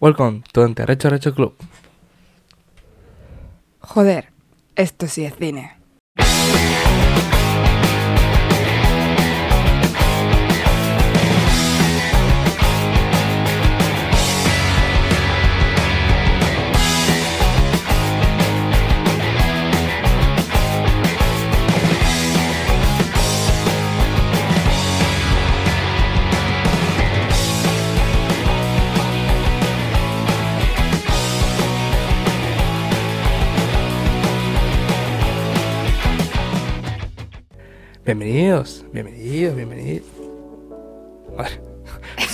Welcome to Recho Recho Club. Joder, esto sí es cine.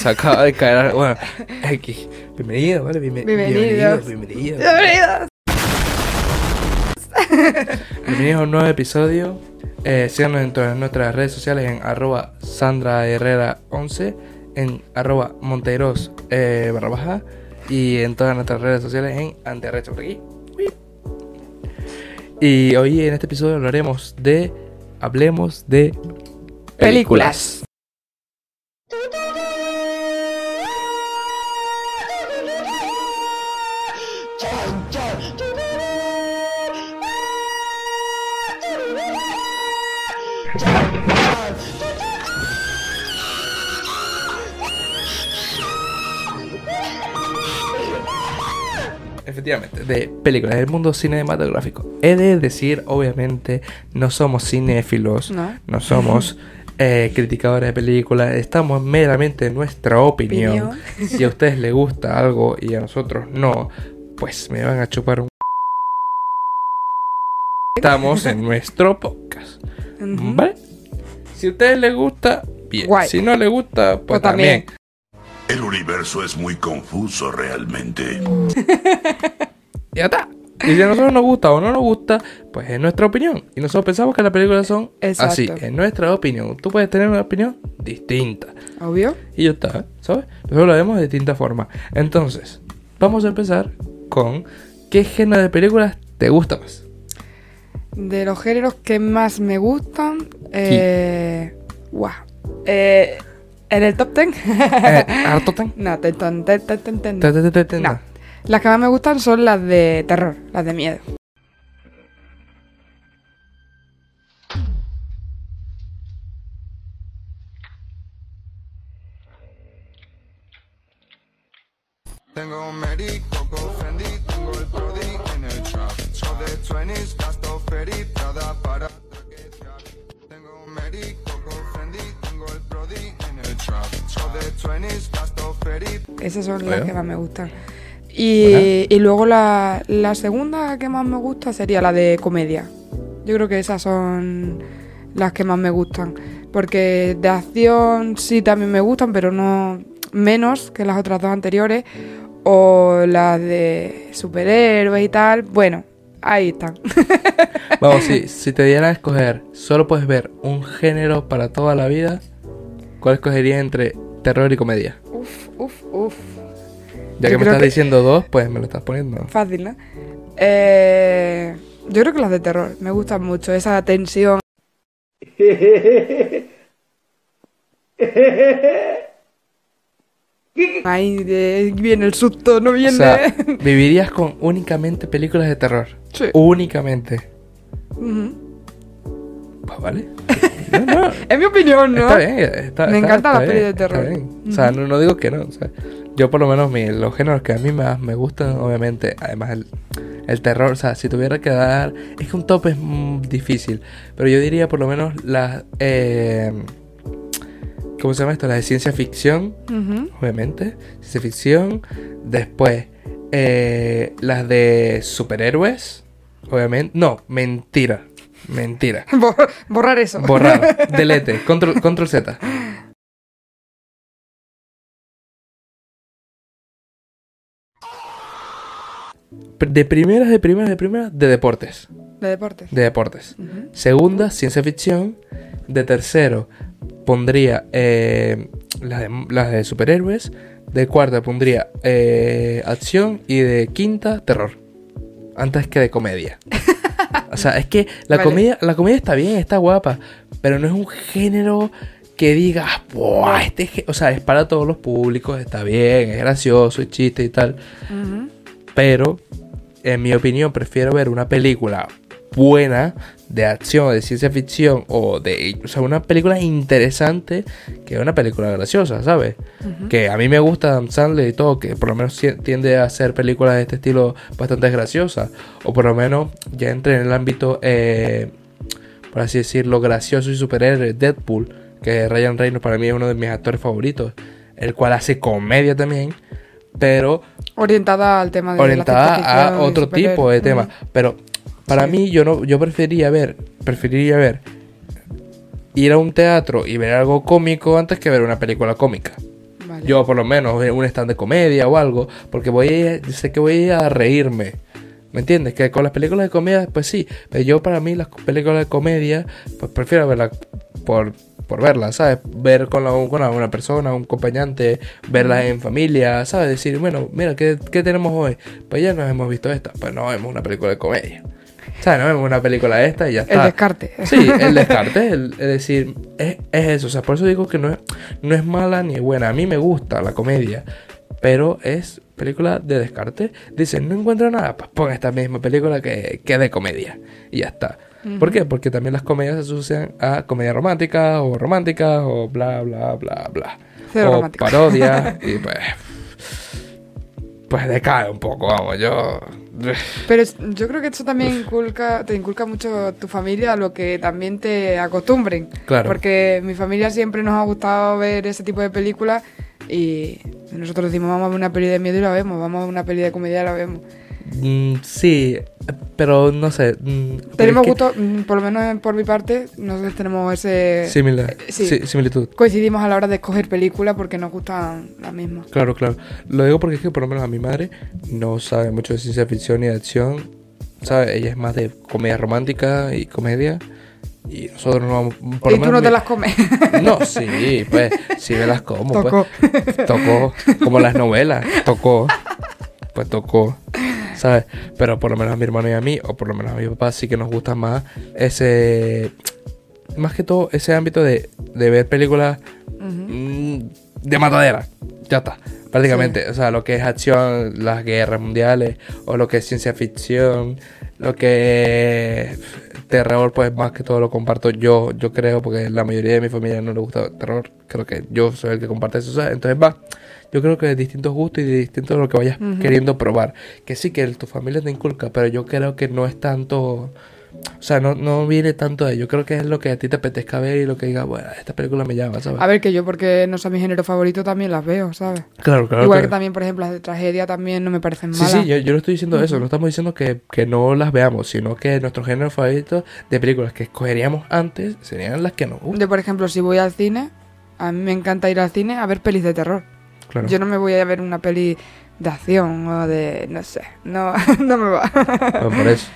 Se acaba de caer. Bueno, X. Bienvenidos, ¿vale? Bienve- Bienvenidos. Bienvenidos, bienvenidos. ¡Bienvenidos! Bienvenidos a un nuevo episodio. Eh, síganos en todas nuestras redes sociales en arroba Sandra Herrera 11, en arroba Monteiros eh, barra baja y en todas nuestras redes sociales en Anterrecho por aquí. Y hoy en este episodio hablaremos de. Hablemos de Películas. Efectivamente, de películas del mundo cinematográfico. He de decir, obviamente, no somos cinéfilos, ¿No? no somos eh, criticadores de películas, estamos meramente en nuestra opinión. Opinión. Si a ustedes les gusta algo y a nosotros no, pues me van a chupar un... Estamos en nuestro podcast, ¿vale? Si a ustedes les gusta, bien. Guay. Si no les gusta, pues Pues también. también. El universo es muy confuso realmente. Y ya está. Y si a nosotros nos gusta o no nos gusta, pues es nuestra opinión. Y nosotros pensamos que las películas son Exacto. así, en nuestra opinión. Tú puedes tener una opinión distinta. Obvio. Y ya está, ¿sabes? Nosotros lo vemos de distinta forma. Entonces, vamos a empezar con ¿qué género de películas te gusta más? De los géneros que más me gustan. Eh. Guau. Eh, ¿En el top 10? Eh, ¿Harto tan? no, ten, ten, ten, ten, ten, ten. Te- te- te- te- No. Las que más me gustan son las de terror, las de miedo. Y, y luego la, la segunda que más me gusta sería la de comedia. Yo creo que esas son las que más me gustan. Porque de acción sí también me gustan, pero no menos que las otras dos anteriores. O las de superhéroes y tal. Bueno, ahí están. Vamos, si, si te dieran a escoger, solo puedes ver un género para toda la vida, ¿cuál escogerías entre terror y comedia? uf, uf, uf. Ya que me estás que- diciendo dos, pues me lo estás poniendo. Fácil, ¿no? Eh, yo creo que las de terror. Me gustan mucho. Esa tensión. Ahí de- viene el susto, no O viene. sea, vivirías con únicamente películas de terror. Sí. Únicamente. Pues vale. No, no, Es mi opinión, ¿no? Está bien. Está, Me está- encantan está las bien, pelis de está terror. bien. O sea, no, no digo que no. o sea, yo por lo menos mi- los géneros que a mí más me gustan, obviamente, además el, el terror, o sea, si tuviera que dar... Es que un top es mm, difícil, pero yo diría por lo menos las... eh, ¿Cómo se llama esto? Las de ciencia ficción, obviamente. Ciencia ficción. Después, eh, las de superhéroes, obviamente. No, mentira. Mentira. Bor- Borrar eso. Borrar. Delete. Control, control Z. De primeras, de primeras, de primeras, de deportes. De deportes. De deportes. Segunda, ciencia ficción. De tercero, pondría eh, las, de, las de superhéroes. De cuarta, pondría eh, acción. Y de quinta, terror. Antes que de comedia. O sea, es que la, Vale. comedia, la comedia está bien, está guapa. Pero no es un género que digas, ¡buah! Este, es ge-". o sea, es para todos los públicos, está bien, es gracioso, es chiste y tal. Pero, en mi opinión, prefiero ver una película buena de acción, de ciencia ficción o de, o sea, una película interesante que una película graciosa, ¿sabes? Que a mí me gusta Adam Sandler y todo, que por lo menos tiende a hacer películas de este estilo bastante graciosas, o por lo menos ya entre en el ámbito, eh, por así decirlo, gracioso y superhéroe, Deadpool, que Ryan Reynolds para mí es uno de mis actores favoritos, el cual hace comedia también, pero Orientada al tema de orientada a otro tipo de tema. Pero para Sí. mí yo no, yo preferiría ver, preferiría ver ir a un teatro y ver algo cómico antes que ver una película cómica. Vale. Yo por lo menos un stand de comedia o algo, porque voy a, sé que voy a reírme. ¿Me entiendes? Que con las películas de comedia, pues sí. Pero yo para mí las películas de comedia, pues prefiero verlas por, por verlas, ¿sabes? Ver con, la, con alguna persona, un acompañante, verlas en familia, ¿sabes? Decir, bueno, mira, ¿qué, qué tenemos hoy? Pues ya nos hemos visto esta, pues no vemos una película de comedia. ¿Sabes? No vemos una película de esta y ya está. El descarte. Sí, el descarte, el- es decir, es, es eso. O sea, por eso digo que no es, no es mala ni buena. A mí me gusta la comedia, pero es película de descarte. Dicen, no encuentro nada, pues pon esta misma película que, que de comedia. Y ya está. ¿Por qué? Porque también las comedias se asocian a comedia romántica o románticas o bla, bla, bla, bla. Cero o romántica. parodias y pues... Pues decae un poco, vamos, yo... Pero yo creo que eso también inculca, te inculca mucho tu familia a lo que también te acostumbren. Claro. Porque mi familia siempre nos ha gustado ver ese tipo de películas y nosotros decimos vamos a ver una peli de miedo y la vemos, vamos a ver una peli de comedia y la vemos. Mm, sí, pero no sé. mm, Tenemos es que- gusto, mm, por lo menos por mi parte, nosotros tenemos ese... Similar, eh, sí. sí, similitud. Coincidimos a la hora de escoger películas porque nos gustan las mismas. Claro, claro. Lo digo porque es que por lo menos a mi madre no sabe mucho de ciencia ficción ni de acción. ¿Sabe? Ella es más de comedia romántica y comedia. Y nosotros no vamos. Por y lo tú menos no te las comes. No, sí, pues, sí me las como. pues. Tocó. Tocó. Como las novelas. Tocó. Pues tocó. ¿Sabes? Pero por lo menos a mi hermano y a mí, o por lo menos a mi papá, sí que nos gusta más ese. Más que todo, ese ámbito de, de ver películas mm, de matadera. Ya está. Prácticamente. O sea, lo que es acción, las guerras mundiales, o lo que es ciencia ficción, lo que es terror, pues más que todo lo comparto yo, yo creo, porque la mayoría de mi familia no le gusta el terror. Creo que yo soy el que comparte eso. ¿sabes? Entonces va. Yo creo que de distintos gustos y de distintos lo que vayas queriendo probar. Que sí, que tu familia te inculca, pero yo creo que no es tanto. O sea, no, no viene tanto de ello. Creo que es lo que a ti te apetezca ver y lo que digas, bueno, esta película me llama, ¿sabes? A ver, que yo porque no son mi género favorito también las veo, ¿sabes? claro, claro. Igual claro. que también, por ejemplo, las de tragedia también no me parecen Sí, malas. sí, yo, yo no estoy diciendo eso, no estamos diciendo que, que no las veamos, sino que nuestro género favorito de películas que escogeríamos antes serían las que nos gustan. Yo, por ejemplo, si voy al cine, a mí me encanta ir al cine a ver pelis de terror. Claro. Yo no me voy a ver una peli de acción o de, no sé, no, no me va. Por eso.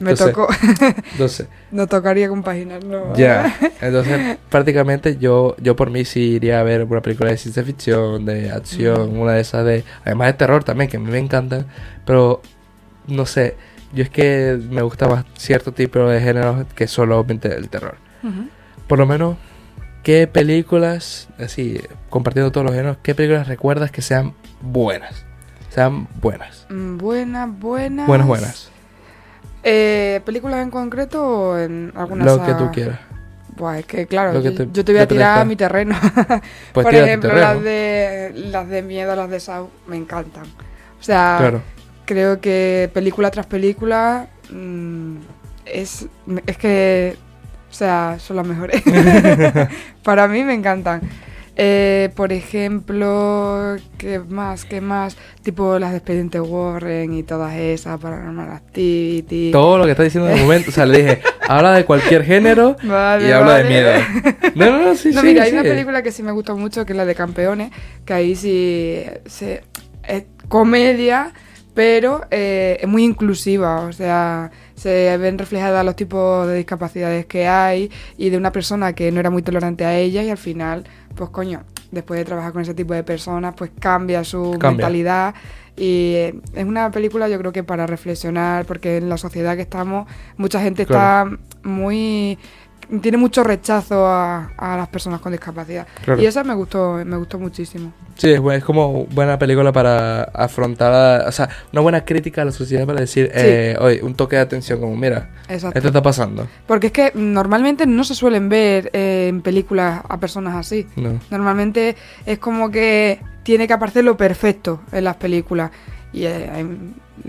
me Entonces- tocó, Entonces, no tocaría compaginar, no. ya. Entonces, prácticamente yo, yo por mí sí iría a ver una película de ciencia ficción, de acción, una de esas de. Además de terror también, que a mí me encantan. Pero, no sé. Yo es que me gusta más cierto tipo de géneros que solamente el terror. Por lo menos, ¿qué películas, así, compartiendo todos los géneros, qué películas recuerdas que sean buenas? Sean buenas. Mm, Buenas, buenas. Buenas, buenas. Eh, ¿Películas en concreto o en alguna Lo que tú quieras. Buah, es que claro, yo, te- yo te voy a tirar a mi terreno. Pues Por ejemplo, terreno. las de las de miedo, las de Saw, me encantan. O sea, Claro. creo que película tras película mm, es, es que, o sea, son las mejores. Para mí me encantan. Eh, por ejemplo, ¿qué más? ¿Qué más? Tipo las de Expediente Warren y todas esas, Paranormal Activity. Todo lo que estás diciendo de momento, o sea, le dije, habla de cualquier género Vale, y habla de miedo. No, no, no, sí, no, sí. mira, hay una película que sí me gusta mucho, que es la de Campeones, que ahí sí se, es comedia, pero eh, es muy inclusiva, o sea, se ven reflejadas los tipos de discapacidades que hay y de una persona que no era muy tolerante a ella y al final, pues coño, después de trabajar con ese tipo de personas, pues cambia su Cambia. mentalidad y eh, es una película yo creo que para reflexionar, porque en la sociedad que estamos mucha gente Claro. está muy tiene mucho rechazo a, a las personas con discapacidad. Claro. Y esa me gustó, me gustó muchísimo. Sí, es, es como buena película para afrontar, o sea, una buena crítica a la sociedad para decir, eh, oye, un toque de atención como, mira, Exacto. esto está pasando. Porque es que normalmente no se suelen ver eh, en películas a personas así. No. Normalmente es como que tiene que aparecer lo perfecto en las películas. Y eh,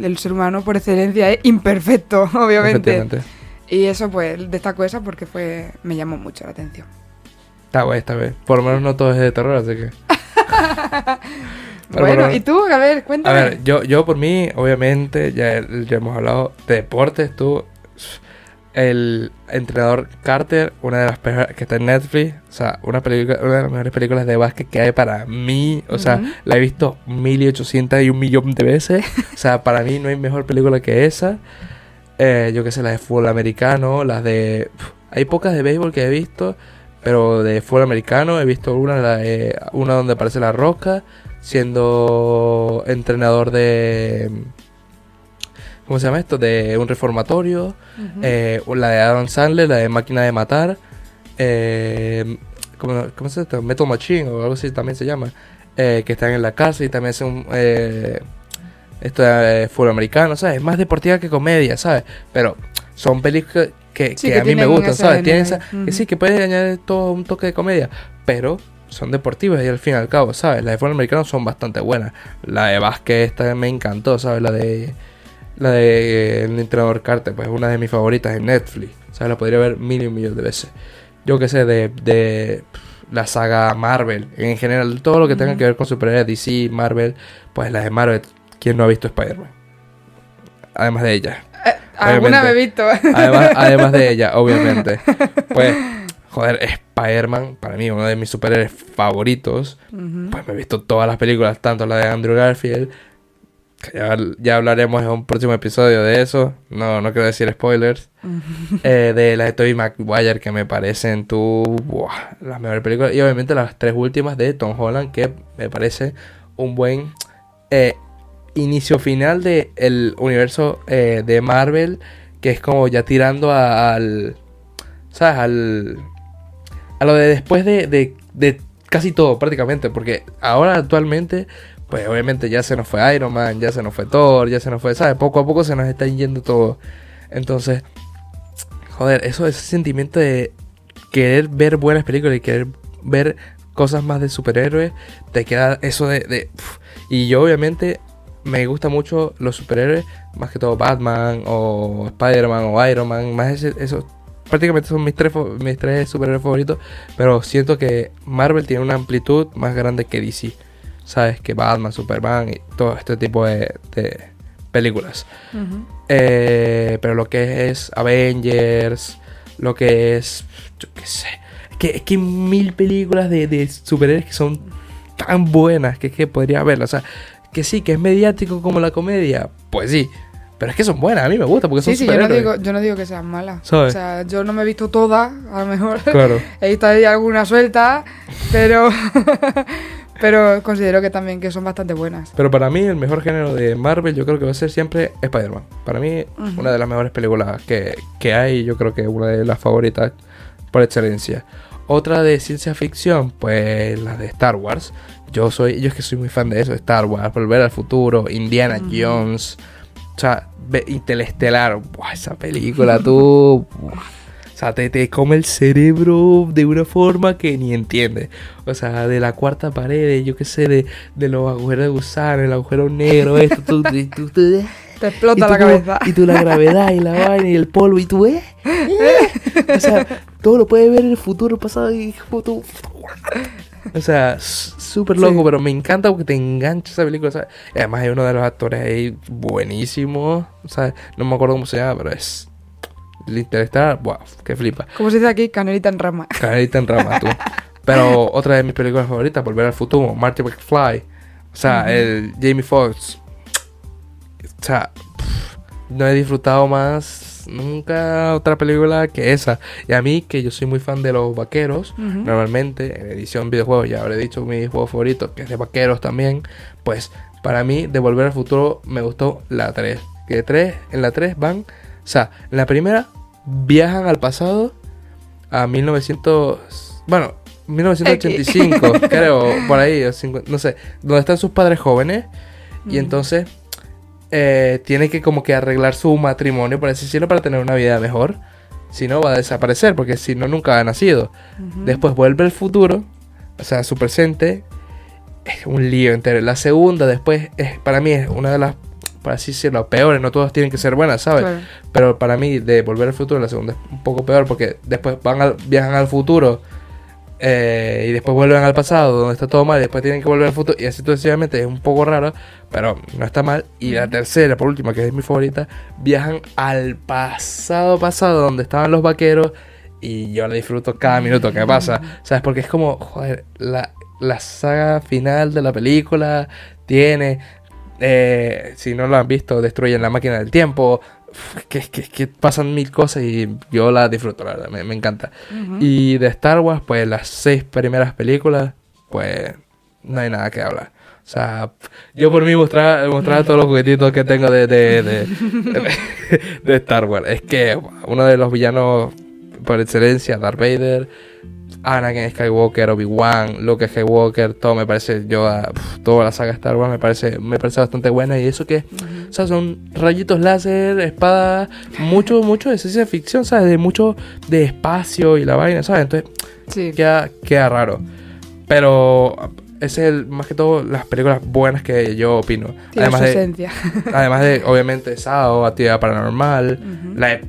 el ser humano por excelencia es imperfecto, obviamente. Y eso pues destaco esa porque fue me llamó mucho la atención. Está guay esta vez. Por lo menos no todo es de terror, así que. Pero bueno, bueno. ¿y tú? A ver, A cuéntame. ver, yo, yo por mí, obviamente, ya, ya hemos hablado de deportes, tú. El entrenador Carter, una de las peores que está en Netflix, o sea, una película, una de las mejores películas de básquet que hay para mí, o sea, la he visto mil y ochocientas y un millón de veces, o sea, para mí no hay mejor película que esa. Eh, yo qué sé, las de fútbol americano, las de... Hay pocas de béisbol que he visto, pero de fútbol americano he visto una, la de- una donde aparece la roca, siendo entrenador de... ¿Cómo se llama esto? De un reformatorio. Eh, la de Adam Sandler, la de Máquina de Matar. eh, ¿cómo, cómo se llama? Metal Machine o algo así también se llama. eh, que están en la casa y también hace un... Eh, esto de fútbol americano, ¿sabes? Es más deportiva que comedia, ¿sabes? Pero son películas que, Sí, que que a mí me gustan, ¿sabes? Tienen esa, que sí, que puede añadir todo un toque de comedia, pero son deportivas y al fin y al cabo, ¿sabes? Las de fútbol americano son bastante buenas. La de básquet esta me encantó, ¿sabes? La de la de eh, el entrenador Carter, pues es una de mis favoritas en Netflix. ¿Sabes? La podría ver mil y un millón de veces. Yo que sé, de, de la saga Marvel, en general, todo lo que tenga que ver con superhéroes, DC, Marvel, pues las de Marvel. ¿Quién no ha visto Spider-Man? Además de ella. Eh, alguna me he visto. Además, además de ella, obviamente. Pues, joder, Spider-Man, para mí, uno de mis superhéroes favoritos. Pues me he visto todas las películas, tanto la de Andrew Garfield. que ya, ya hablaremos en un próximo episodio de eso. No, no quiero decir spoilers. Eh, de la de Tobey Maguire, que me parecen tú, buah, las mejores películas. Y obviamente las tres últimas de Tom Holland, que me parece un buen eh, inicio final de el universo eh, de Marvel. Que es como ya tirando al. ¿Sabes? Al. A lo de después de, de, de casi todo, prácticamente. Porque ahora actualmente. Pues obviamente ya se nos fue Iron Man, ya se nos fue Thor, ya se nos fue, ¿sabes? Poco a poco se nos está yendo todo. Entonces, joder, eso, ese sentimiento de querer ver buenas películas y querer ver cosas más de superhéroes, te queda eso de... de- y yo obviamente me gusta mucho los superhéroes, más que todo Batman o Spider-Man o Iron Man, más ese, eso... Prácticamente son mis tres, mis tres superhéroes favoritos, pero siento que Marvel tiene una amplitud más grande que DC. ¿Sabes? Que Batman, Superman y todo este tipo de, de películas. Eh, pero lo que es Avengers, lo que es. Yo qué sé. Es que, es que hay mil películas de, de superhéroes que son tan buenas que es que podría verlas. O sea, que sí, que es mediático como la comedia. Pues sí. Pero es que son buenas, a mí me gusta porque son Sí, sí, yo no, digo, yo no digo que sean malas. ¿Sabes? O sea, yo no me he visto todas, a lo mejor. Claro. He visto ahí alguna suelta, pero pero considero que también que son bastante buenas. Pero para mí el mejor género de Marvel yo creo que va a ser siempre Spider-Man. Para mí una de las mejores películas que, que hay, yo creo que una de las favoritas por excelencia. Otra de ciencia ficción, pues la de Star Wars. Yo soy, yo es que soy muy fan de eso, Star Wars, Volver al Futuro, Indiana. Jones, o sea, Interestelar, Buah, esa película tú, buah. o sea, te, te come el cerebro de una forma que ni entiendes. O sea, de la cuarta pared, yo qué sé, de, de los agujeros de gusano, el agujero negro, esto, tú, tú- tú- tú- Te explota la como- cabeza. Y tú la gravedad y la vaina y el polvo y tú, ¿eh? ¿Eh? O sea, todo lo puedes ver en el futuro, pasado y tú. O sea, súper loco, Sí. pero me encanta porque te engancha esa película, ¿sabes? Y además hay uno de los actores ahí buenísimo, ¿sabes? No me acuerdo cómo se llama, pero es... El Interestelar, wow, que flipa. Como se dice aquí, canelita en rama. Canelita en rama, tú. Pero otra de mis películas favoritas, Volver al Futuro, Marty McFly. O sea, el Jamie Foxx. O sea, pff, no he disfrutado más nunca otra película que esa. Y a mí, que yo soy muy fan de los vaqueros, normalmente en edición videojuegos, ya habré dicho mi juego favorito, que es de vaqueros también. Pues para mí, de Volver al Futuro, me gustó la 3. Que 3, en la 3 van, o sea, en la primera viajan al pasado a 1900... Bueno, 1985, creo, por ahí, o 50, no sé, donde están sus padres jóvenes y entonces eh, tiene que como que arreglar su matrimonio, por así decirlo, para tener una vida mejor. Si no, va a desaparecer, porque si no, nunca ha nacido. Después vuelve el futuro, o sea, su presente, es un lío entero. La segunda, después, es, para mí es una de las, por así decirlo, peores. No todas tienen que ser buenas, ¿sabes? Claro. Pero para mí, de volver al futuro, la segunda es un poco peor, porque después van al- viajan al futuro eh, y después vuelven al pasado, donde está todo mal, y después tienen que volver al futuro, y así sucesivamente. Es un poco raro, pero no está mal. Y la tercera, por última, que es mi favorita, viajan al pasado, pasado, donde estaban los vaqueros. Y yo la disfruto cada minuto que pasa. ¿Sabes? Porque es como, joder, la, la saga final de la película tiene. eh, si no lo han visto, destruyen la máquina del tiempo. Que, que, que pasan mil cosas y yo la disfruto, la verdad, me, me encanta. Y de Star Wars, pues las seis primeras películas, pues no hay nada que hablar. O sea, yo por mí mostraba, mostraba todos los juguetitos que tengo de, de, de, de Star Wars. Es que uno de los villanos por excelencia, Darth Vader, Anakin Skywalker, Obi-Wan, Luke Skywalker, todo me parece, yo, ah, toda la saga Star Wars me parece, me parece bastante buena y eso que, o sea, son rayitos láser, espadas, mucho, mucho de ciencia ficción, ¿sabes? De mucho de espacio y la vaina, ¿sabes? Entonces, Sí. queda, queda raro. Pero ese es el, más que todo las películas buenas que yo opino. Tiene además su de, además de, obviamente, Sao, Actividad Paranormal, la de,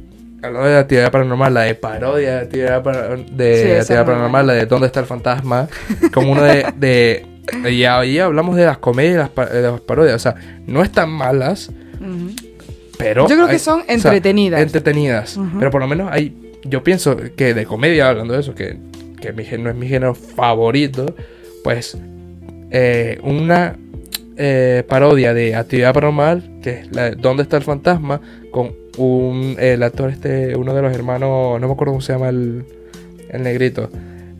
hablando de Actividad Paranormal, la de parodia de Actividad, Para- de Sí, Actividad Paranormal, la de ¿Dónde está el fantasma? Como uno de... de y ahí hablamos de las comedias y las, parodias. O sea, no están malas, pero... Yo creo que hay- son o sea, entretenidas. entretenidas. Pero por lo menos hay... Yo pienso que de comedia, hablando de eso, que, que mi, no es mi género favorito, pues eh, una eh, parodia de Actividad Paranormal, que es la de ¿Dónde está el fantasma? Con un, el actor este, uno de los hermanos, no me acuerdo cómo se llama el, el negrito.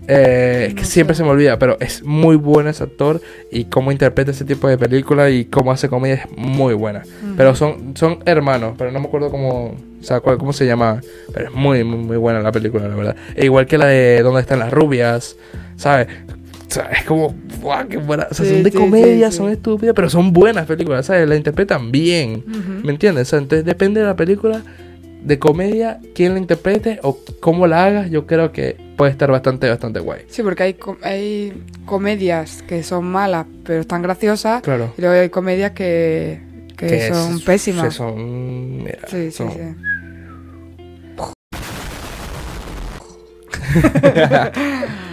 Eh, es que siempre se me olvida, pero es muy bueno ese actor y cómo interpreta ese tipo de película y cómo hace comedia es muy buena. Pero son, son hermanos, pero no me acuerdo cómo, o sea, cuál- cómo se llama. Pero es muy, muy, muy buena la película, la verdad. E igual que la de ¿Dónde están las rubias? ¿Sabes? O sea, es como, ¡guau, qué buena! O sea, Sí, son de sí, comedia, sí, son sí. estúpidas, pero son buenas películas, ¿sabes? La interpretan bien. ¿Me entiendes? O sea, entonces depende de la película de comedia, quién la interprete o cómo la hagas, yo creo que puede estar bastante, bastante guay. Sí, porque hay, com- hay comedias que son malas, pero están graciosas. Claro. Y luego hay comedias que, que, son es- pésimas. que son, mira, Sí, sí, son- sí.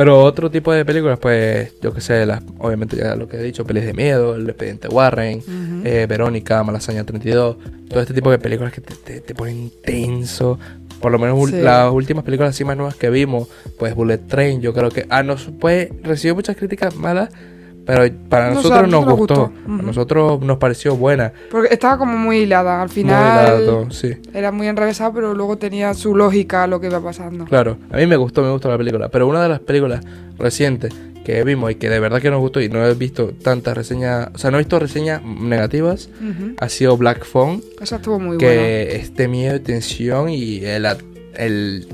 Pero otro tipo de películas, pues, yo que sé, las, obviamente ya lo que he dicho, pelis de miedo, El expediente Warren, eh, Verónica, Malasaña 32, todo este tipo de películas que te, te, te ponen tenso. Por lo menos Sí. las últimas películas así más nuevas que vimos, pues Bullet Train, yo creo que ah, nos pues, recibió muchas críticas malas, pero para nosotros a nos nos gustó, gustó. a Ujú. nosotros nos pareció buena. Porque estaba como muy hilada. Al Muy final dato, sí. era muy enrevesado, pero luego tenía su lógica lo que iba pasando. Claro, a mí me gustó, me gustó la película. Pero una de las películas recientes que vimos y que de verdad que nos gustó y no he visto tantas reseñas, o sea, no he visto reseñas negativas, Ujú. ha sido Black Phone, Esa estuvo muy que buena. es de miedo y tensión y el, a- el,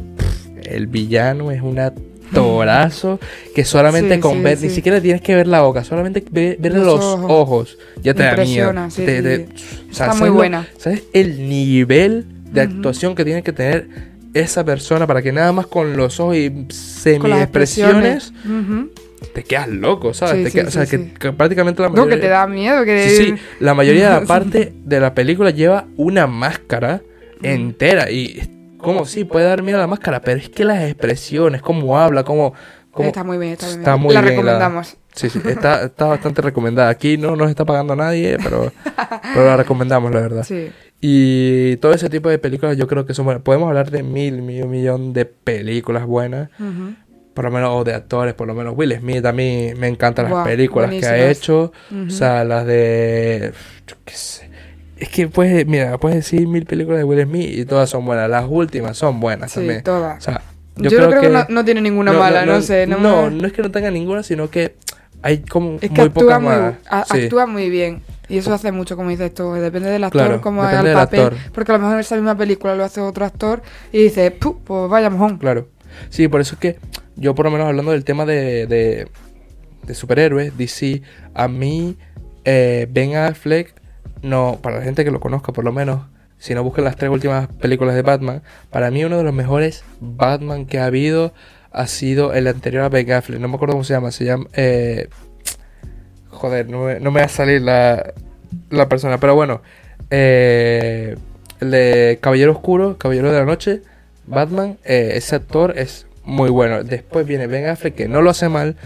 el villano es un actorazo que solamente Sí, con sí, ver, sí. ni siquiera tienes que ver la boca, solamente ve- ver Los los, ojos. ojos. ya te da miedo. Te- te- sí. o sea, Está muy ¿sabes lo- buena. ¿Sabes el nivel de actuación que tiene que tener esa persona para que nada más con los ojos y semi-expresiones te quedas loco, ¿sabes? Sí, Te sí, quedas- o sea, que, prácticamente la No, mayoría... que te da miedo. Que Sí, sí, la mayoría de la parte de la película lleva una máscara entera y como sí, puede dar miedo a la máscara, pero es que las expresiones, cómo habla, cómo... cómo Está muy bien, está muy bien. muy la bien recomendamos. Sí, sí, está, está bastante recomendada. Aquí no nos está pagando nadie, pero, pero la recomendamos, la verdad. Sí. Y todo ese tipo de películas yo creo que son buenas. Podemos hablar de mil, mil, millón de películas buenas. Por lo menos, o de actores, por lo menos Will Smith. A mí me encantan las películas que ha hecho. O sea, las de... Yo qué sé. Es que puedes, mira, puedes decir mil películas de Will Smith y todas son buenas. Las últimas son buenas Sí, también. O todas. sea, Yo, creo, que, no, no tiene ninguna mala, no, sé. No, no, me- no es que no tenga ninguna, sino que hay como Es que muy actúa muy, a- Sí. actúa muy bien. Y eso hace mucho, como dices tú. Depende del actor, Claro, como haga el papel. actor. Porque a lo mejor esa misma película lo hace otro actor y dice, "Puh, pues vaya mojón. Claro. Sí, por eso es que yo por lo menos hablando del tema de, de, de superhéroes, DC, a mí eh, Ben Affleck, no, para la gente que lo conozca por lo menos, si no buscan las tres últimas películas de Batman, para mí uno de los mejores Batman que ha habido ha sido el anterior a Ben Affleck, no me acuerdo cómo se llama, se llama... eh, joder, no me, no me va a salir la, la persona, pero bueno, eh, el de Caballero Oscuro, Caballero de la Noche, Batman, eh, ese actor es muy bueno. Después viene Ben Affleck, que no lo hace mal,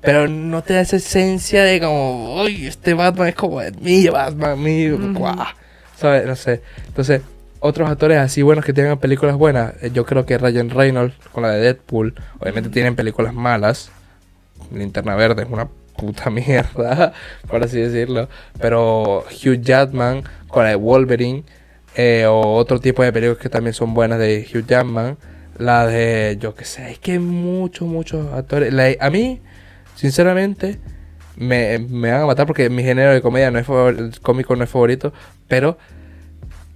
pero no te da esa esencia de como, uy, este Batman es como mi Batman, mi, guau", ¿sabes? No sé. Entonces, otros actores así buenos que tengan películas buenas, eh, yo creo que Ryan Reynolds con la de Deadpool, obviamente tienen películas malas. Linterna Verde es una puta mierda, por así decirlo. Pero Hugh Jackman con la de Wolverine, eh, o otro tipo de películas que también son buenas de Hugh Jackman. La de, yo qué sé, es que hay muchos, muchos actores. La- a mí, sinceramente, me, me van a matar porque mi género de comedia no es el cómico no es favorito, pero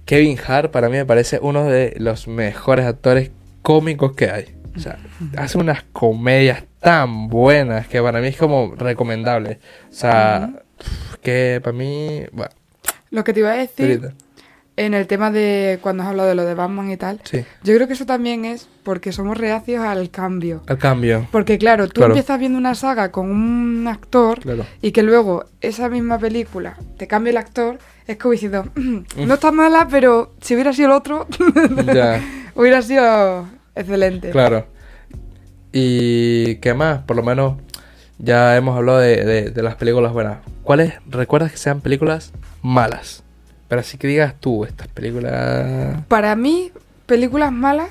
Kevin Hart para mí me parece uno de los mejores actores cómicos que hay. O sea, hace unas comedias tan buenas que para mí es como recomendable. O sea, que para mí, bueno, Lo que te iba a decir ahorita. En el tema de cuando has hablado de lo de Batman y tal, sí, yo creo que eso también es porque somos reacios al cambio. al cambio. Porque claro, tú Claro. empiezas viendo una saga con un actor Claro. y que luego esa misma película te cambia el actor, es como diciendo, no está mala, pero si hubiera sido el otro, Ya. hubiera sido excelente. Claro. ¿Y qué más? Por lo menos ya hemos hablado de, de- de las películas buenas. ¿Cuáles recuerdas que sean películas malas? Pero así que digas tú, estas películas... Para mí, películas malas.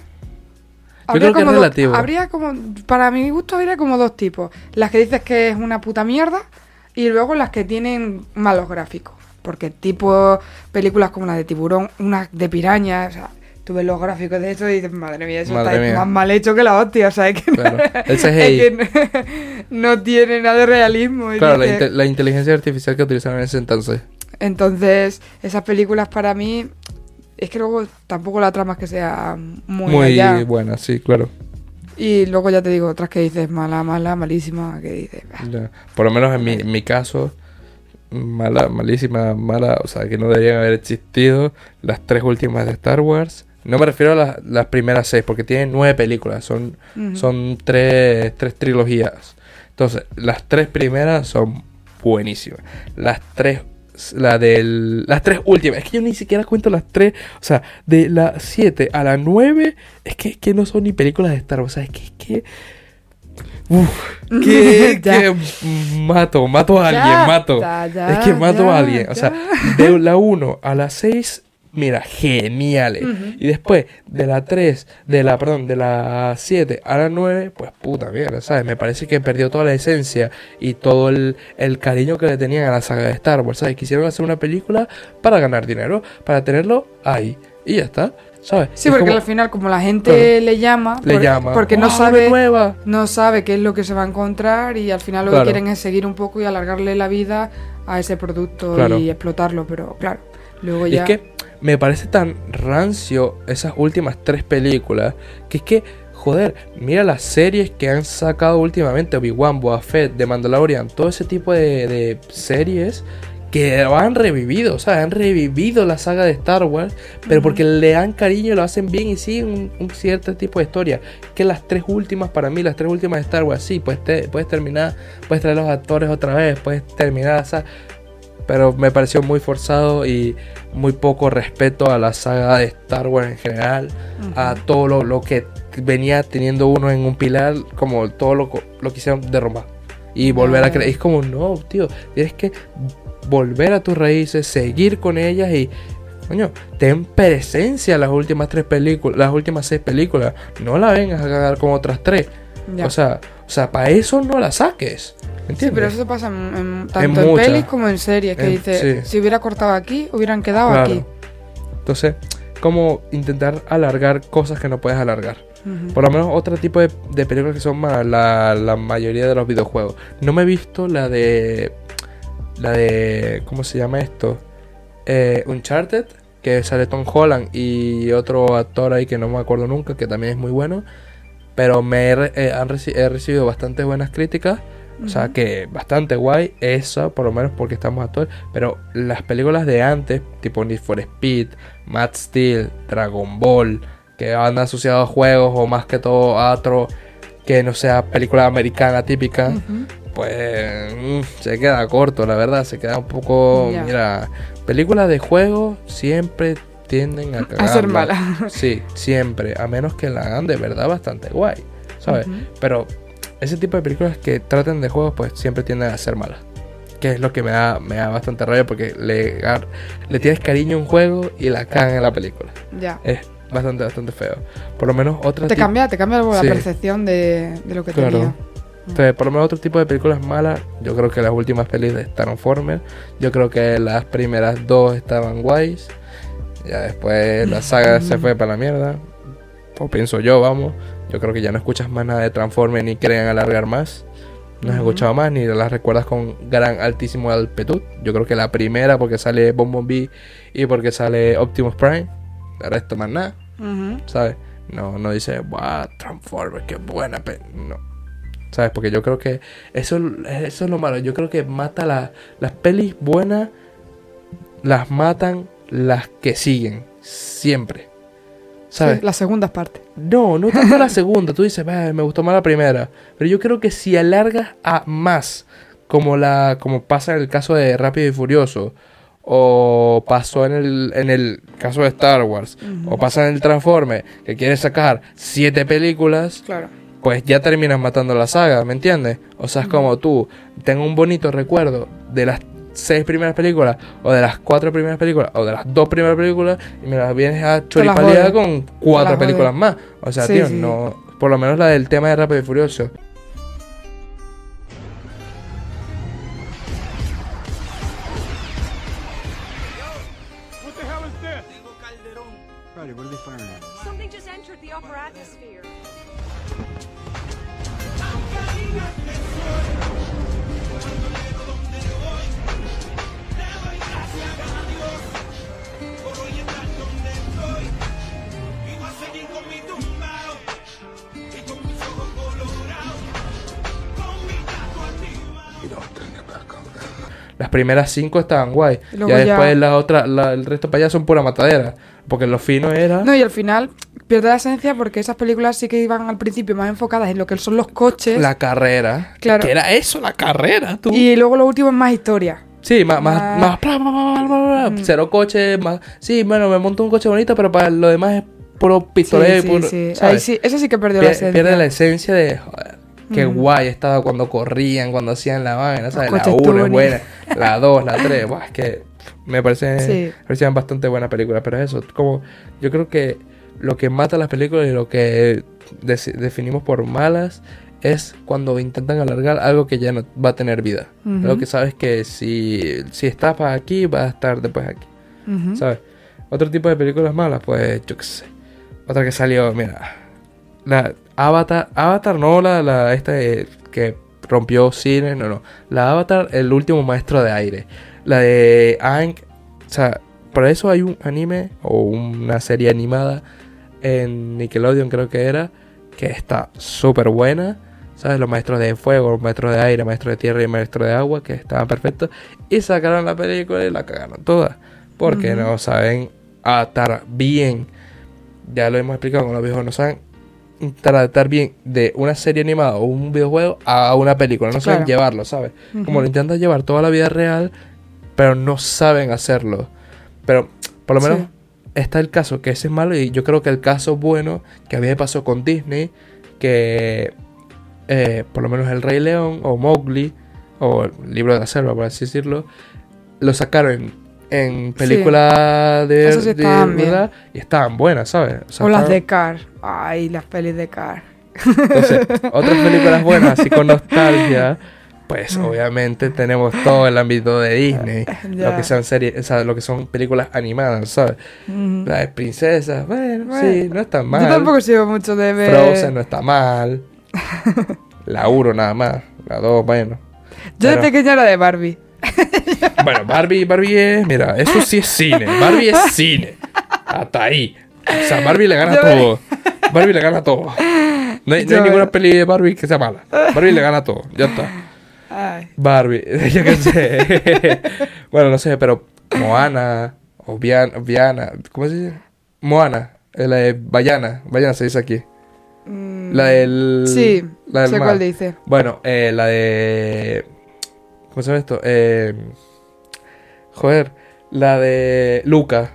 Yo creo que es como dos- relativo. habría como, para mi gusto habría como dos tipos. Las que dices que es una puta mierda y luego las que tienen malos gráficos. Porque tipo películas como la de tiburón, unas de piraña, o sea, tú ves los gráficos de eso y dices, madre mía, eso Madre está mía. más mal hecho que la hostia, o sea, es que, Claro. Es no, no tiene nada de realismo. Claro, la, inte- la inteligencia artificial que utilizaron en ese entonces. Entonces, esas películas para mí, es que luego tampoco la trama es que sea muy, Muy, allá. buena, sí, claro. Y luego ya te digo, otras que dices mala, mala, malísima, que dices... "Ah". Ya. Por lo menos en mi, en mi caso, mala, malísima, mala, o sea, que no deberían haber existido las tres últimas de Star Wars. No me refiero a las, las primeras seis, porque tienen nueve películas, son, son tres, tres trilogías. Entonces, las tres primeras son buenísimas. Las tres, la del, las tres últimas, es que yo ni siquiera cuento las tres, o sea, de la 7 a la 9, es que, es que no son ni películas de Star Wars, o sea, es que, es que Uf, que, que mato, mato a alguien, Ya, mato. ya, ya, es que mato a alguien. O sea, de la 1 a la 6, mira, geniales. Y después, de la 3, de la, perdón, de la 7 a la 9, pues puta mierda, ¿sabes? Me parece que perdió toda la esencia y todo el, el cariño que le tenían a la saga de Star Wars, ¿sabes? Quisieron hacer una película para ganar dinero, para tenerlo ahí. Y ya está, ¿sabes? Sí, Es porque como- al final, como la gente le llama, Le por- llama, porque no "Wow, sabe, nueva". no sabe qué es lo que se va a encontrar y al final lo Claro. que quieren es seguir un poco y alargarle la vida a ese producto Claro. y explotarlo, pero claro, luego ya... es que me parece tan rancio esas últimas tres películas que es que, joder, mira las series que han sacado últimamente, Obi-Wan, Boba Fett, The Mandalorian, todo ese tipo de, de series que lo han revivido, o sea, han revivido la saga de Star Wars, pero porque le dan cariño, lo hacen bien y siguen un, un cierto tipo de historia. Que las tres últimas, para mí, las tres últimas de Star Wars, sí, puedes, te- puedes terminar, puedes traer los actores otra vez, puedes terminar, o sea, pero me pareció muy forzado y muy poco respeto a la saga de Star Wars en general, a todo lo, lo que venía teniendo uno en un pilar, como todo lo, lo quisieron derrumbar y volver a creer. Es como, no, tío, tienes que volver a tus raíces, seguir con ellas y, coño, ten presencia las últimas tres películas, las últimas seis películas, no la vengas a cagar con otras tres. Ya. O sea, o sea, para eso no la saques. ¿Entiendes? Sí, pero eso pasa en, en- tanto en, muchas. pelis como en series, que En- dice, sí. si hubiera cortado aquí, hubieran quedado Claro. aquí. Entonces, como intentar alargar cosas que no puedes alargar. Por lo menos otro tipo de, de películas que son más la, la mayoría de los videojuegos. No me he visto la de. La de. ¿Cómo se llama esto? Eh, Uncharted, que sale Tom Holland y otro actor ahí que no me acuerdo nunca, que también es muy bueno. pero me he, eh, han he recibido bastantes buenas críticas. O sea que bastante guay esa, por lo menos porque estamos actuales. Pero las películas de antes, tipo Need for Speed, Mad Steel, Dragon Ball, que van asociados a juegos o más que todo a otro que no sea película americana típica, pues mm, se queda corto, la verdad. Se queda un poco. Mira, películas de juegos siempre tienden a A ser cagarla. mala. Sí, siempre. A menos que la hagan de verdad bastante guay, ¿sabes? Pero ese tipo de películas que traten de juegos, pues siempre tienden a ser malas. Que es lo que me da, me da bastante rabia porque le, le tienes cariño a un juego y la cagan en la película. Ya. Es bastante, bastante feo. Por lo menos otra Te cambia, te cambia la Sí. percepción de, de lo que Claro. tenía. Entonces, por lo menos otro tipo de películas malas, yo creo que las últimas pelis de Transformers, yo creo que las primeras dos estaban guays, ya después la saga se fue para la mierda, o pienso yo, vamos, yo creo que ya no escuchas más nada de Transformers ni quieren alargar más, no has escuchado más ni las recuerdas con gran altísimo altitude, yo creo que la primera porque sale Bumblebee y porque sale Optimus Prime, el resto más nada. ¿sabes? No, no dice, wow, Transformers, qué buena pe-". No. ¿Sabes? Porque yo creo que eso, eso es lo malo. Yo creo que mata la- las pelis buenas, las matan las que siguen. Siempre. ¿Sabes? Sí, las segundas partes. No, no tanto la segunda. Tú dices, "Bah, me gustó más la primera. Pero yo creo que si alargas a más, como la como pasa en el caso de Rápido y Furioso, o pasó en el, en el caso de Star Wars, o pasa en el Transforme, que quiere sacar siete películas, Claro. pues ya terminas matando la saga, ¿me entiendes? O sea, es como tú, tengo un bonito recuerdo de las seis primeras películas, o de las cuatro primeras películas, o de las dos primeras películas, y me las vienes a choripalear con cuatro las películas más. O sea, Sí, tío, sí. no. Por lo menos la del tema de Rápido y Furioso. Las primeras cinco estaban guay. Y luego Ya ya- después la otra, la- el resto para allá son pura matadera. Porque lo fino era. No, y al final pierde la esencia porque esas películas sí que iban al principio más enfocadas en lo que son los coches. La carrera. Claro. Que era eso, la carrera, tú. Y luego lo último es más historia. Sí, más, más, más, bla. cero coche, más. Sí, bueno, me monto un coche bonito, pero para lo demás es puro pistoleo sí, sí, sí. sí, eso sí que perdió la esencia. pierde la esencia de joder, qué guay estaba cuando corrían, cuando hacían la vaina, ¿sabes? La coches 1 es buena, la 2, la 3, buah, es que me parece Sí. parecían bastante buenas películas, pero eso, como yo creo que lo que mata las películas y lo que definimos por malas es cuando intentan alargar algo que ya no va a tener vida. Lo que sabes que si, si está para aquí, va a estar después aquí. ¿Sabes? Otro tipo de películas malas, pues yo qué sé. Otra que salió, mira. La Avatar, Avatar no la, la esta que rompió cine, no, no. La Avatar, el último maestro de aire. La de Aang, o sea, por eso hay un anime o una serie animada en Nickelodeon creo que era, que está súper buena. ¿Sabes? Los maestros de fuego, los maestros de aire, maestros de tierra y maestros de agua, que estaban perfectos. Y sacaron la película y la cagaron toda. Porque no saben adaptar bien. Ya lo hemos explicado con los viejos, no saben tratar bien de una serie animada o un videojuego a una película. No saben Claro. llevarlo, ¿sabes? Como lo intentan llevar toda la vida real, pero no saben hacerlo. Pero por lo menos Sí. está el caso que ese es malo y yo creo que el caso bueno que había pasado con Disney, que eh, por lo menos el Rey León o Mowgli o el libro de la selva, por así decirlo, lo sacaron en, en película de, sí de verdad y estaban buenas, ¿sabes? O sea, O las estaban- de Car. Ay, las pelis de Car. entonces, otras películas buenas, así con nostalgia, pues obviamente tenemos todo el ámbito de Disney, lo Ya. que sean series, o sea, lo que son películas animadas, ¿sabes? Ujú. La de princesas, bueno, Bueno, sí, no está mal. Yo tampoco sigo mucho de ver. Frozen no está mal. La 1 nada más, la 2, bueno. Yo de pero- pequeña era de Barbie. Bueno, Barbie, Barbie es, mira, eso sí es cine, Barbie es cine. Hasta ahí. O sea, Barbie le gana Yo- todo. Barbie le gana todo. No hay, no hay Yo- ninguna peli de Barbie que sea mala. Barbie le gana todo. Ya está. Ay. Barbie, yo qué sé. bueno, no sé, pero Moana o Viana, Viana ¿cómo se dice? Moana, eh, la de Bayana, Bayana se dice aquí. Mm, La del... Sí, la del sé mar. cuál dice. Bueno, eh, la de... ¿Cómo se llama esto? Eh, joder, la de Luca,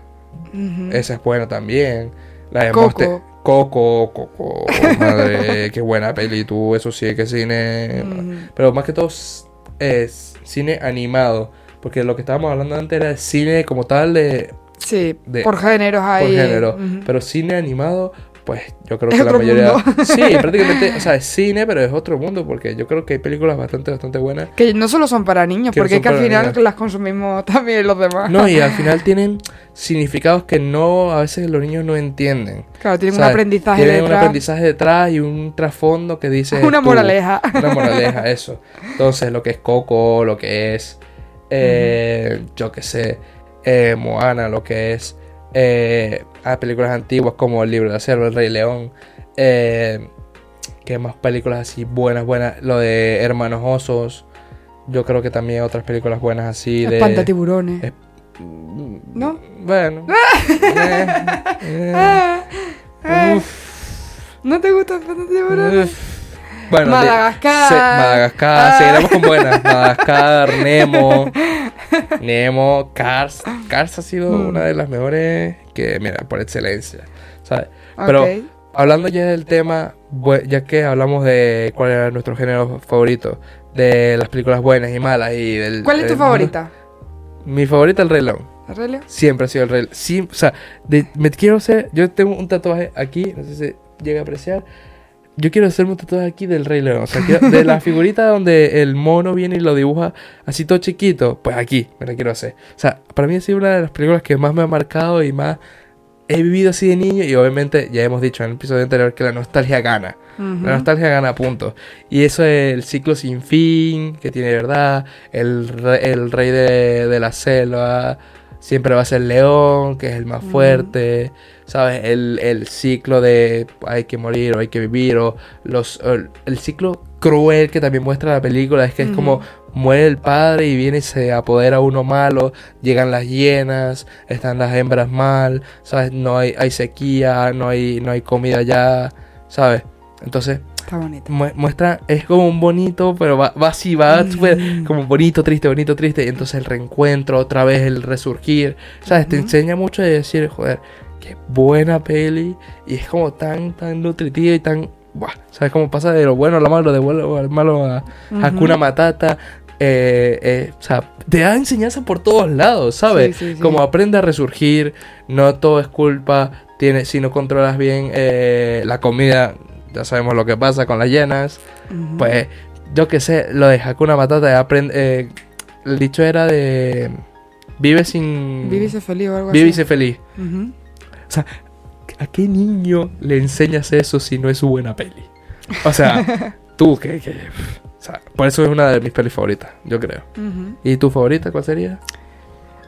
esa es buena también. La de Coco. Monster- Coco, Coco, madre, qué buena peli, tú, eso sí, que cine... Pero más que todo es, cine animado. Porque lo que estábamos hablando antes era cine como tal de, Sí, de- por géneros por hay. género. ujú. Pero cine animado, pues yo creo que la mayoría... mundo. Sí, prácticamente, o sea, es cine, pero es otro mundo. Porque yo creo que hay películas bastante, bastante buenas. Que no solo son para niños, porque es que al final niños. las consumimos también los demás. No, y al final tienen significados que no, a veces los niños no entienden. Claro, tienen un aprendizaje Tienen un aprendizaje detrás y un trasfondo que dice... Una tú. moraleja. Una moraleja, eso. Entonces, lo que es Coco, lo que es, eh, yo qué sé, eh, Moana, lo que es eh, ah, películas antiguas como El libro de acero, El Rey León. Eh, ¿Qué más películas así buenas, buenas? Lo de Hermanos Osos. Yo creo que también otras películas buenas así de... Espantatiburones. es- ¿No? Bueno. eh, eh, uf. ¿No te gusta Espantatiburones? Uf. Bueno, de- Madagascar. se- Madagascar, Ah. seguiremos con buenas. Madagascar, Nemo. Nemo, Cars. Cars ha sido Mm. una de las mejores que, mira, por excelencia. ¿Sabes? Pero Ok. hablando ya del tema, ya que hablamos de cuál era nuestro género favorito, de las películas buenas y malas y del. ¿Cuál es tu del- favorita? Mi favorita, El Rey León. ¿Aurelio? Siempre ha sido el rey. Sí, o sea, de- me quiero hacer. Yo tengo un tatuaje aquí, no sé si llega a apreciar. Yo quiero hacerme un tatuaje aquí del Rey León. O sea, quiero- de la figurita donde el mono viene y lo dibuja así todo chiquito. Pues aquí me la quiero hacer. O sea, para mí ha sido una de las películas que más me ha marcado y más he vivido así de niño. Y obviamente, ya hemos dicho en el episodio anterior que la nostalgia gana. La nostalgia gana puntos. Y eso es el ciclo sin fin, que tiene verdad. El, re- el rey de, de la selva siempre va a ser león, que es el más fuerte. ¿Sabes? El, el ciclo de hay que morir o hay que vivir. O los, el, el ciclo cruel que también muestra la película. Es que es como muere el padre y viene y se apodera uno malo. Llegan las hienas, están las hembras mal. ¿Sabes? No hay, hay sequía, no hay, no hay comida ya. ¿Sabes? Entonces, Está bonito. mu- muestra, es como un bonito, pero va, va así, va Mm. como bonito, triste, bonito, triste. Y entonces el reencuentro, otra vez el resurgir. ¿Sabes? Te Ujú. enseña mucho de decir, joder, qué buena peli. Y es como tan, tan nutritiva y tan. Buah, ¿Sabes cómo pasa de lo bueno a lo malo, de bueno al malo a. Hakuna Matata? Eh, eh, o sea, te da enseñanza por todos lados, ¿sabes? Sí, sí, sí. Como aprende a resurgir, no todo es culpa, tiene, si no controlas bien eh, la comida, ya sabemos lo que pasa con las llenas, pues yo que sé, lo de Hakuna Matata, aprende, eh, el dicho era de vive sin... Vive y sé feliz o algo vive y así. sé feliz. Ujú. O sea, ¿a qué niño le enseñas eso si no es su buena peli? O sea, tú, que... que o sea, por eso es una de mis pelis favoritas, yo creo. ¿Y tu favorita cuál sería?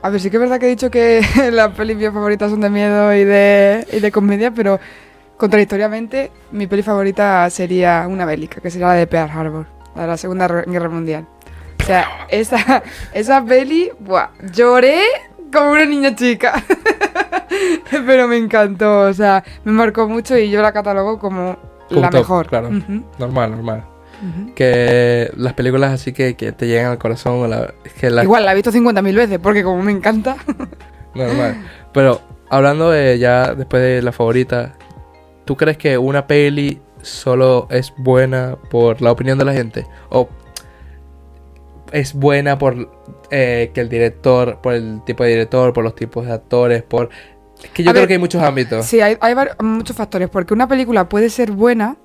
A ver, sí que es verdad que he dicho que las pelis mías favoritas son de miedo y de, y de comedia, pero contradictoriamente mi peli favorita sería una bélica, que sería la de Pearl Harbor, la de la Segunda Guerra Mundial. O sea, esa, esa peli, buah, lloré como una niña chica. pero me encantó, o sea, me marcó mucho y yo la catalogo como la mejor. claro. Ujú, Normal, normal. Que las películas así que, que te llegan al corazón, la- es que la, Igual la he visto 50.000 veces, porque como me encanta. normal. Pero hablando de ya después de la favorita, ¿tú crees que una peli solo es buena por la opinión de la gente? ¿O es buena por eh, que el director, por el tipo de director, por los tipos de actores, por... Es que yo A creo ver, que hay muchos ámbitos. Sí, hay, muchos factores, porque una película puede ser buena,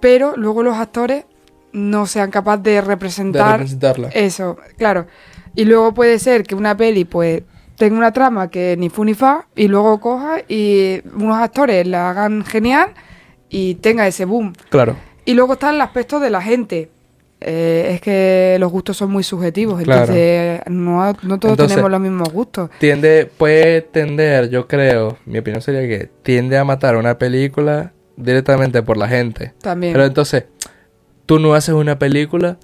pero luego los actores no sean capaces de de representar representarla. eso, claro. Y luego puede ser que una peli, pues, tenga una trama que ni fu ni fa, y luego coja y unos actores la hagan genial y tenga ese boom. Claro. Y luego está el aspecto de la gente. Eh, es que los gustos son muy subjetivos, Claro. entonces no, no todos Entonces- tenemos los mismos gustos. tiende, puede tender, yo creo, mi opinión sería que tiende a matar una película directamente por la gente. También. Pero entonces, tú no haces una película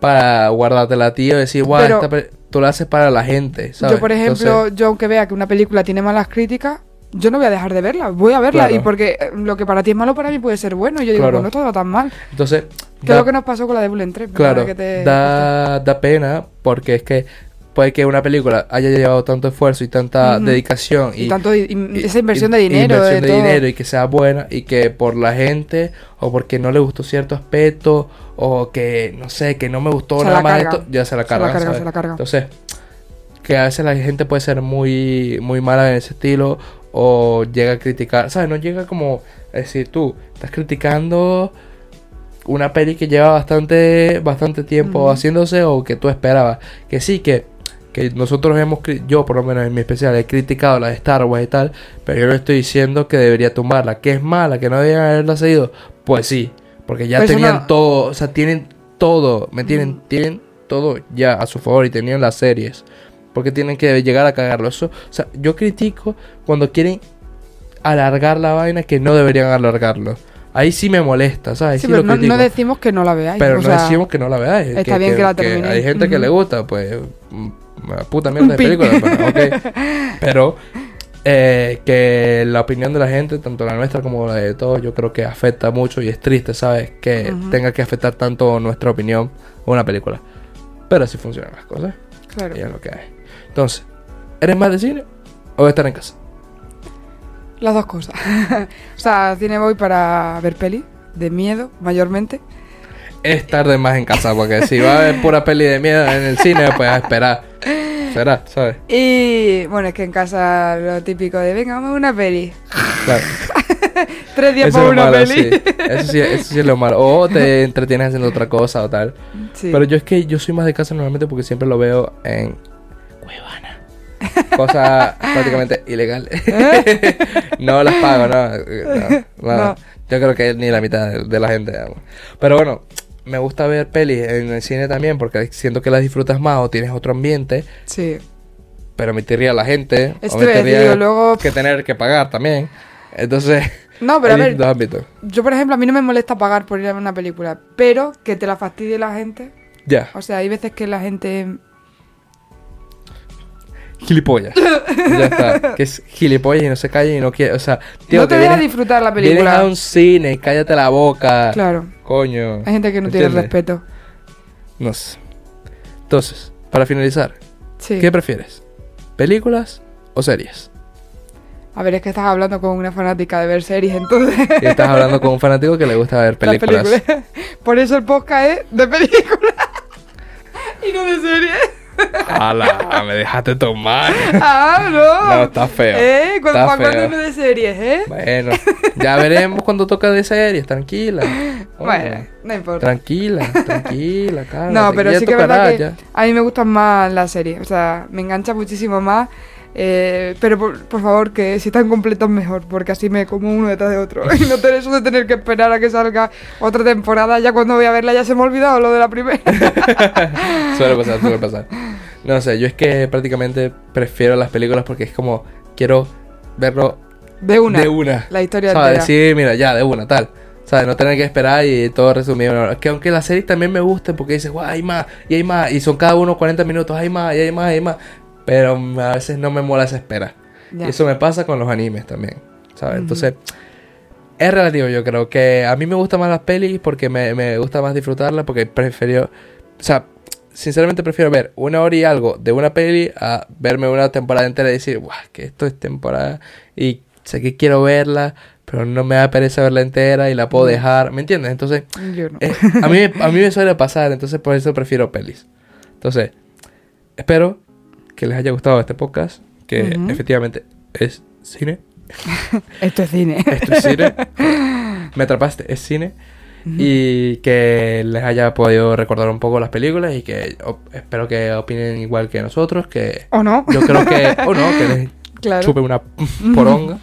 para guardarte la tía y decir, guau, esta pe-". Tú la haces para la gente, ¿sabes? Yo, por ejemplo, Entonces, yo aunque vea que una película tiene malas críticas, yo no voy a dejar de verla, voy a verla. Claro. Y porque eh, lo que para ti es malo, para mí puede ser bueno. Y yo digo, Claro. pues no todo tan mal. entonces Que da- es lo que nos pasó con la de Bullet 3. Claro, que te- da, da pena porque es que puede que una película haya llevado tanto esfuerzo y tanta dedicación Y, y, tanto, y- y esa inversión de dinero. inversión de de dinero y que sea buena y que por la gente o porque no le gustó cierto aspecto o que no sé que no me gustó Se nada más de carga. esto ya se la Se la carga, carga, ¿sabes? se la carga. entonces que a veces la gente puede ser muy muy mala en ese estilo o llega a criticar sabes no llega como a decir tú estás criticando una peli que lleva bastante bastante tiempo haciéndose o que tú esperabas que sí que que nosotros hemos yo por lo menos en mi especial he criticado la de Star Wars y tal pero yo no estoy diciendo que debería tumbarla. Que es mala que no deberían haberla seguido pues sí porque ya Pues tenían todo o sea tienen todo me tienen Ujú. tienen todo ya a su favor y tenían las series porque tienen que llegar a cagarlo eso o sea yo critico cuando quieren alargar la vaina que no deberían alargarlo ahí sí me molesta sabes Sí, Sí pero lo no, no decimos que no la veáis. Pero o no sea, decimos que no la veáis. está bien que la terminéis. Hay gente que le gusta, pues. mm, Una puta mierda de película. Pero, ok. Pero, eh, que la opinión de la gente, tanto la nuestra como la de todos, yo creo que afecta mucho y es triste, ¿sabes? Que tenga que afectar tanto nuestra opinión a una película. Pero así funcionan las cosas. Claro. Y es lo que hay. Entonces, ¿eres más de cine o de estar en casa? Las dos cosas. o sea, al cine voy para ver peli, de miedo, mayormente. Es tarde más en casa, porque si va a haber pura peli de miedo en el cine, pues a esperar. Será, ¿sabes? Y bueno, es que en casa lo típico de, venga, vamos a una peli. Claro. Tres días Eso por es una malo, peli. sí. Eso sí, eso sí es lo malo. O te entretienes haciendo otra cosa o tal. Sí. Pero yo es que yo soy más de casa normalmente porque siempre lo veo en Cuevana. Cosas prácticamente ilegales. no las pago, no. no, no. No. Yo creo que ni la mitad de, de la gente. Pero bueno, me gusta ver pelis en el cine también porque siento que las disfrutas más o tienes otro ambiente. Sí. Pero metería a la gente. Esto o metería digo, luego- que tener que pagar también. Entonces, No, pero a ver, yo por ejemplo, a mí no me molesta pagar por ir a ver una película, pero que te la fastidie la gente. Ya. O sea, hay veces que la gente... Gilipollas. ya está. Que es gilipollas y no se calla y no quiere. O sea, tío, no te que deja vienes- disfrutar la Vienes película. a un cine, cállate la boca. Claro. Coño. Hay gente que no tiene respeto. No sé. Entonces, para finalizar, Sí. ¿qué prefieres? ¿Películas o series? A ver, es que estás hablando con una fanática de ver series, entonces... Y estás hablando con un fanático que le gusta ver Las películas. películas. Por eso el podcast es de películas. y no de series. ¡Hala! Me dejaste tomar. Ah, no. No, está feo. ¿Eh? ¿Cuándo, Está ¿Para cuándo feo. uno de series, eh? Bueno, ya veremos cuando toca de series. Tranquila. Bueno, no importa. Tranquila, tranquila, cálmate, No, pero sí que es verdad que ya. a mí me gustan más las series. O sea, me engancha muchísimo más. Eh, pero por, por favor, que si están completos mejor, porque así me como uno detrás de otro. Y no tener eso de tener que esperar a que salga otra temporada. Ya cuando voy a verla ya se me ha olvidado lo de la primera. suele pasar, suele pasar. No sé, yo es que prácticamente prefiero las películas porque es como quiero verlo De una. de una. La historia ¿Sabes? Sí, mira, ya, de una, tal. ¿Sabes? No tener que esperar y todo resumido. Es que aunque las series también me gusten porque dices, guau, hay más, y hay más, y son cada uno 40 minutos, hay más, y hay más, y hay más. Pero a veces no me mola esa espera. Y eso me pasa con los animes también, ¿sabes? Entonces, es relativo, yo creo que a mí me gustan más las pelis porque me, me gusta más disfrutarlas porque prefiero, o sea, sinceramente prefiero ver una hora y algo de una peli a verme una temporada entera y decir, guau, que esto es temporada y sé que quiero verla, pero no me da pereza verla entera y la puedo dejar, ¿me entiendes? Entonces, Yo no. eh, a, mí, a mí me suele pasar, entonces por eso prefiero pelis. Entonces, espero que les haya gustado este podcast, que efectivamente es cine. Esto es cine. Esto es cine. Me atrapaste, es cine. Y que les haya podido recordar un poco las películas y que espero que opinen igual que nosotros, que ¿O no? yo creo que, o no, que les Claro. chupe una poronga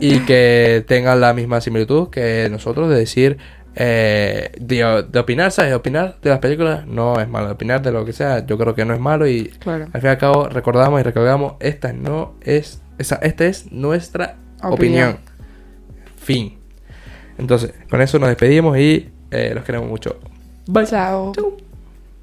y que tengan la misma similitud que nosotros de decir, eh, de, de opinar, ¿sabes? Opinar de las películas no es malo, opinar de lo que sea, yo creo que no es malo y Claro. al fin y al cabo recordamos y recordamos, esta no es, esa, esta es nuestra Opinión. opinión. Fin. Entonces, con eso nos despedimos y eh, los queremos mucho. Bye. Chao. Chau.